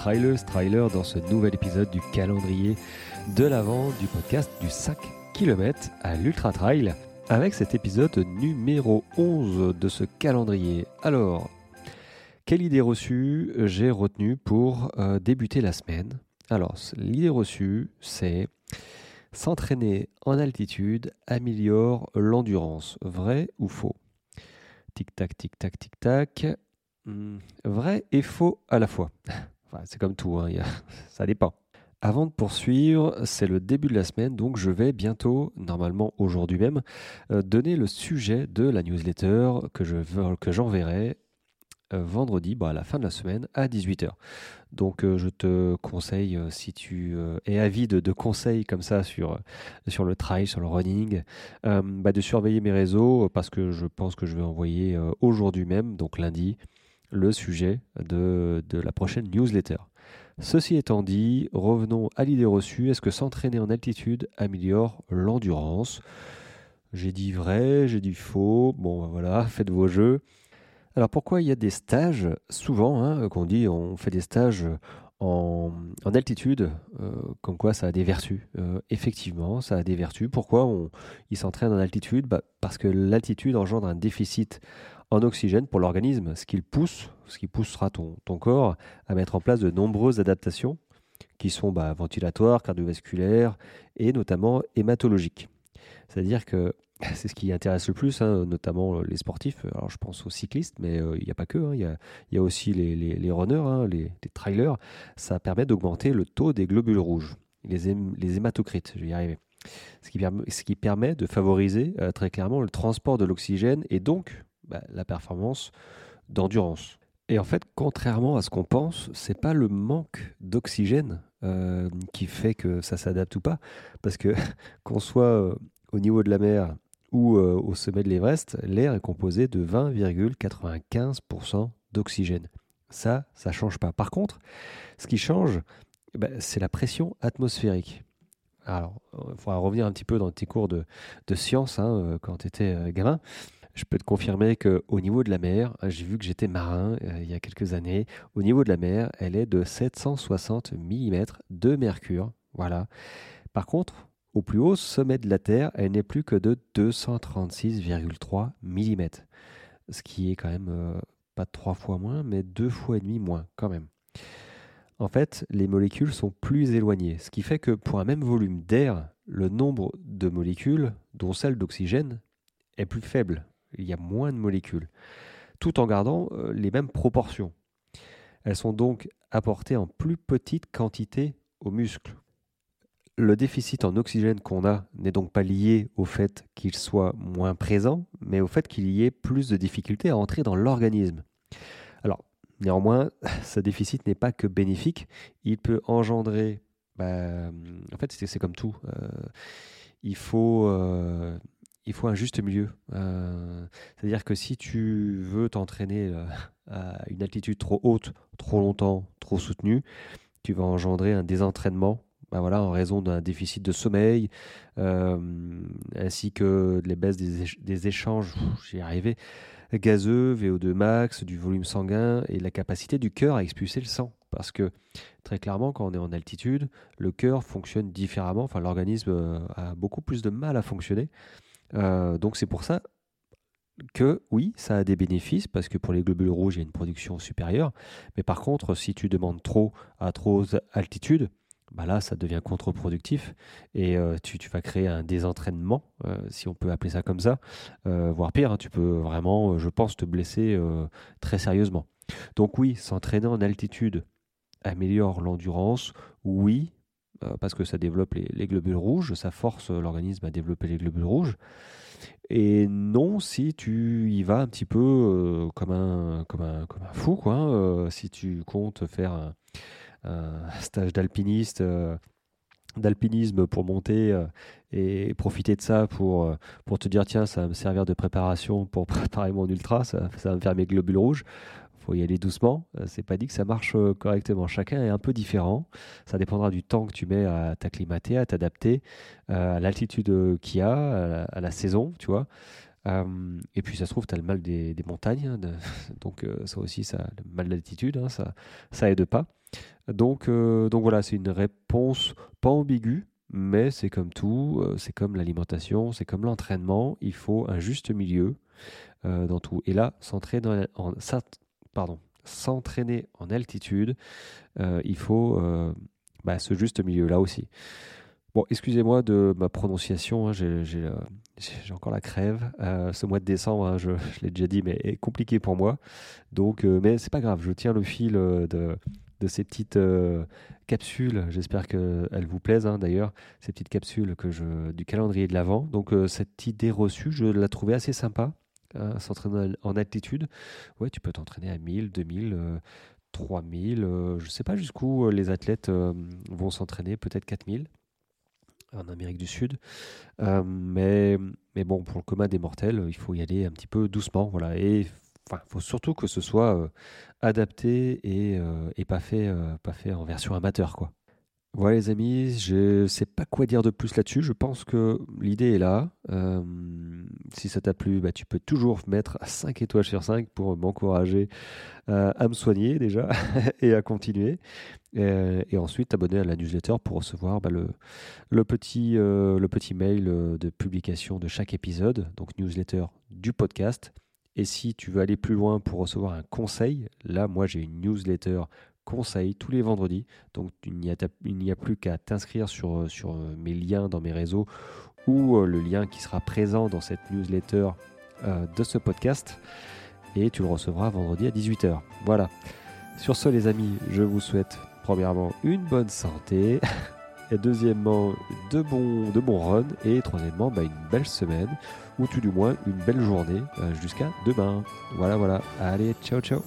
trailers, trailer dans ce nouvel épisode du calendrier de l'avant du podcast du 5 km à l'Ultra Trail avec cet épisode numéro 11 de ce calendrier. Alors, quelle idée reçue j'ai retenue pour euh, débuter la semaine? Alors, l'idée reçue, c'est s'entraîner en altitude améliore l'endurance. Vrai ou faux? Tic-tac, tic-tac, tic-tac. Hmm, vrai et faux à la fois. c'est comme tout, hein, ça dépend. Avant de poursuivre, c'est le début de la semaine, donc je vais bientôt, normalement aujourd'hui même, euh, donner le sujet de la newsletter que, je, que j'enverrai euh, vendredi, bah, à la fin de la semaine, à 18h. Donc euh, je te conseille, si tu es avide de, conseils comme ça sur, sur le trail, sur le running, bah, de surveiller mes réseaux parce que je pense que je vais envoyer aujourd'hui même, donc lundi, le sujet de, la prochaine newsletter. Ceci étant dit, revenons à l'idée reçue. Est-ce que s'entraîner en altitude améliore l'endurance? J'ai dit vrai, j'ai dit faux. Bon, ben voilà, faites vos jeux. Alors pourquoi il y a des stages? Souvent, hein, qu'on dit, on fait des stages en, altitude, euh, comme quoi ça a des vertus. Euh, effectivement, ça a des vertus. Pourquoi on, il s'entraîne en altitude? Bah, Parce que l'altitude engendre un déficit en oxygène pour l'organisme, ce qui pousse, ce qui poussera ton, corps à mettre en place de nombreuses adaptations qui sont bah, ventilatoires, cardiovasculaires et notamment hématologiques. C'est-à-dire que c'est ce qui intéresse le plus, hein, notamment les sportifs. Alors je pense aux cyclistes, mais euh, il n'y a pas que. Hein. Il y, a, aussi les, runners, hein, les, trailers. Ça permet d'augmenter le taux des globules rouges, les, les hématocrites, je vais y arriver. Ce qui, permet, de favoriser euh, très clairement le transport de l'oxygène et donc bah, la performance d'endurance. Et en fait, contrairement à ce qu'on pense, c'est pas le manque d'oxygène euh, qui fait que ça s'adapte ou pas, parce que qu'on soit euh, au niveau de la mer ou euh, au sommet de l'Everest, l'air est composé de 20,95% d'oxygène. Ça, ça change pas. Par contre, ce qui change, bah, c'est la pression atmosphérique. Alors, il faudra revenir un petit peu dans tes cours de, de sciences hein, quand tu étais gamin. Je peux te confirmer qu'au niveau de la mer, j'ai vu que j'étais marin euh, il y a quelques années, au niveau de la mer, elle est de 760 mm de mercure. Voilà. Par contre, au plus haut sommet de la Terre, elle n'est plus que de 236,3 mm. Ce qui est quand même euh, pas trois fois moins, mais deux fois et demi moins quand même. En fait, les molécules sont plus éloignées, ce qui fait que pour un même volume d'air, le nombre de molécules, dont celle d'oxygène, est plus faible il y a moins de molécules, tout en gardant euh, les mêmes proportions. Elles sont donc apportées en plus petite quantité aux muscles. Le déficit en oxygène qu'on a n'est donc pas lié au fait qu'il soit moins présent, mais au fait qu'il y ait plus de difficultés à entrer dans l'organisme. Alors, néanmoins, ce déficit n'est pas que bénéfique, il peut engendrer... Bah, en fait, c'est comme tout. Euh, il faut... Euh, il faut un juste milieu. Euh, c'est-à-dire que si tu veux t'entraîner à une altitude trop haute, trop longtemps, trop soutenue, tu vas engendrer un désentraînement ben voilà, en raison d'un déficit de sommeil, euh, ainsi que les baisses des, échanges, j'y arrivé, gazeux, VO2 max, du volume sanguin et la capacité du cœur à expulser le sang. Parce que très clairement, quand on est en altitude, le cœur fonctionne différemment, enfin l'organisme a beaucoup plus de mal à fonctionner. Euh, donc c'est pour ça que oui, ça a des bénéfices parce que pour les globules rouges, il y a une production supérieure. Mais par contre, si tu demandes trop à trop altitude, bah là, ça devient contre-productif et euh, tu, vas créer un désentraînement, euh, si on peut appeler ça comme ça, voire pire, hein, tu peux vraiment, je pense, te blesser très sérieusement. Donc oui, s'entraîner en altitude améliore l'endurance, oui, euh, parce que ça développe les, globules rouges, ça force l'organisme à développer les globules rouges. Et non, si tu y vas un petit peu euh, comme, un, fou, quoi, hein, euh, si tu comptes faire un, stage d'alpiniste, d'alpinisme pour monter et profiter de ça pour, pour te dire tiens, ça va me servir de préparation pour préparer mon ultra, ça, va me faire mes globules rouges faut y aller doucement. Euh, c'est pas dit que ça marche euh, correctement. Chacun est un peu différent. Ça dépendra du temps que tu mets à t'acclimater, à t'adapter, euh, à l'altitude qu'il y a, à la, saison, tu vois. Et puis ça se trouve, tu as le mal des, montagnes, hein, donc ça aussi, ça, le mal d'altitude, hein, ça, ça aide pas. Donc, donc voilà, c'est une réponse pas ambiguë, mais c'est comme tout, c'est comme l'alimentation, c'est comme l'entraînement, il faut un juste milieu dans tout. Et là, s'entraîner en, pardon, s'entraîner en altitude, il faut bah, ce juste milieu là aussi. Bon, excusez-moi de ma prononciation, hein, j'ai encore la crève. Euh, ce mois de décembre, hein, je, l'ai déjà dit, mais est compliqué pour moi. Donc, euh, mais c'est pas grave, je tiens le fil euh, de, ces petites capsules. J'espère qu'elles vous plaisent hein, d'ailleurs, ces petites capsules que du calendrier de l'Avent. Donc, cette idée reçue, je la trouvais assez sympa. S'entraîner en altitude. Ouais, tu peux t'entraîner à 1000, 2000, 3000. je ne sais pas jusqu'où les athlètes vont s'entraîner, peut-être 4000 en Amérique du Sud. Euh, mais, mais bon, pour le commun des mortels, il faut y aller un petit peu doucement. Voilà. Et il faut surtout que ce soit euh, adapté et, euh, et, pas, fait, pas fait en version amateur. Quoi. Voilà les amis, je sais pas quoi dire de plus là-dessus. Je pense que l'idée est là. Euh, si ça t'a plu, bah, tu peux toujours mettre 5 étoiles sur 5 pour m'encourager euh, à me soigner déjà et à continuer. Et, ensuite t'abonner à la newsletter pour recevoir bah, le, petit, euh, le petit mail de publication de chaque épisode, donc newsletter du podcast. Et si tu veux aller plus loin pour recevoir un conseil, là moi j'ai une newsletter conseils tous les vendredis. Donc il n'y a, a, plus qu'à t'inscrire sur, sur euh, mes liens dans mes réseaux ou euh, le lien qui sera présent dans cette newsletter euh, de ce podcast. Et tu le recevras vendredi à 18h. Voilà. Sur ce les amis, je vous souhaite premièrement une bonne santé. Et deuxièmement, de bons, de runs. Et troisièmement, bah, une belle semaine. Ou tout du moins une belle journée jusqu'à demain. Voilà, voilà. Allez, ciao, ciao.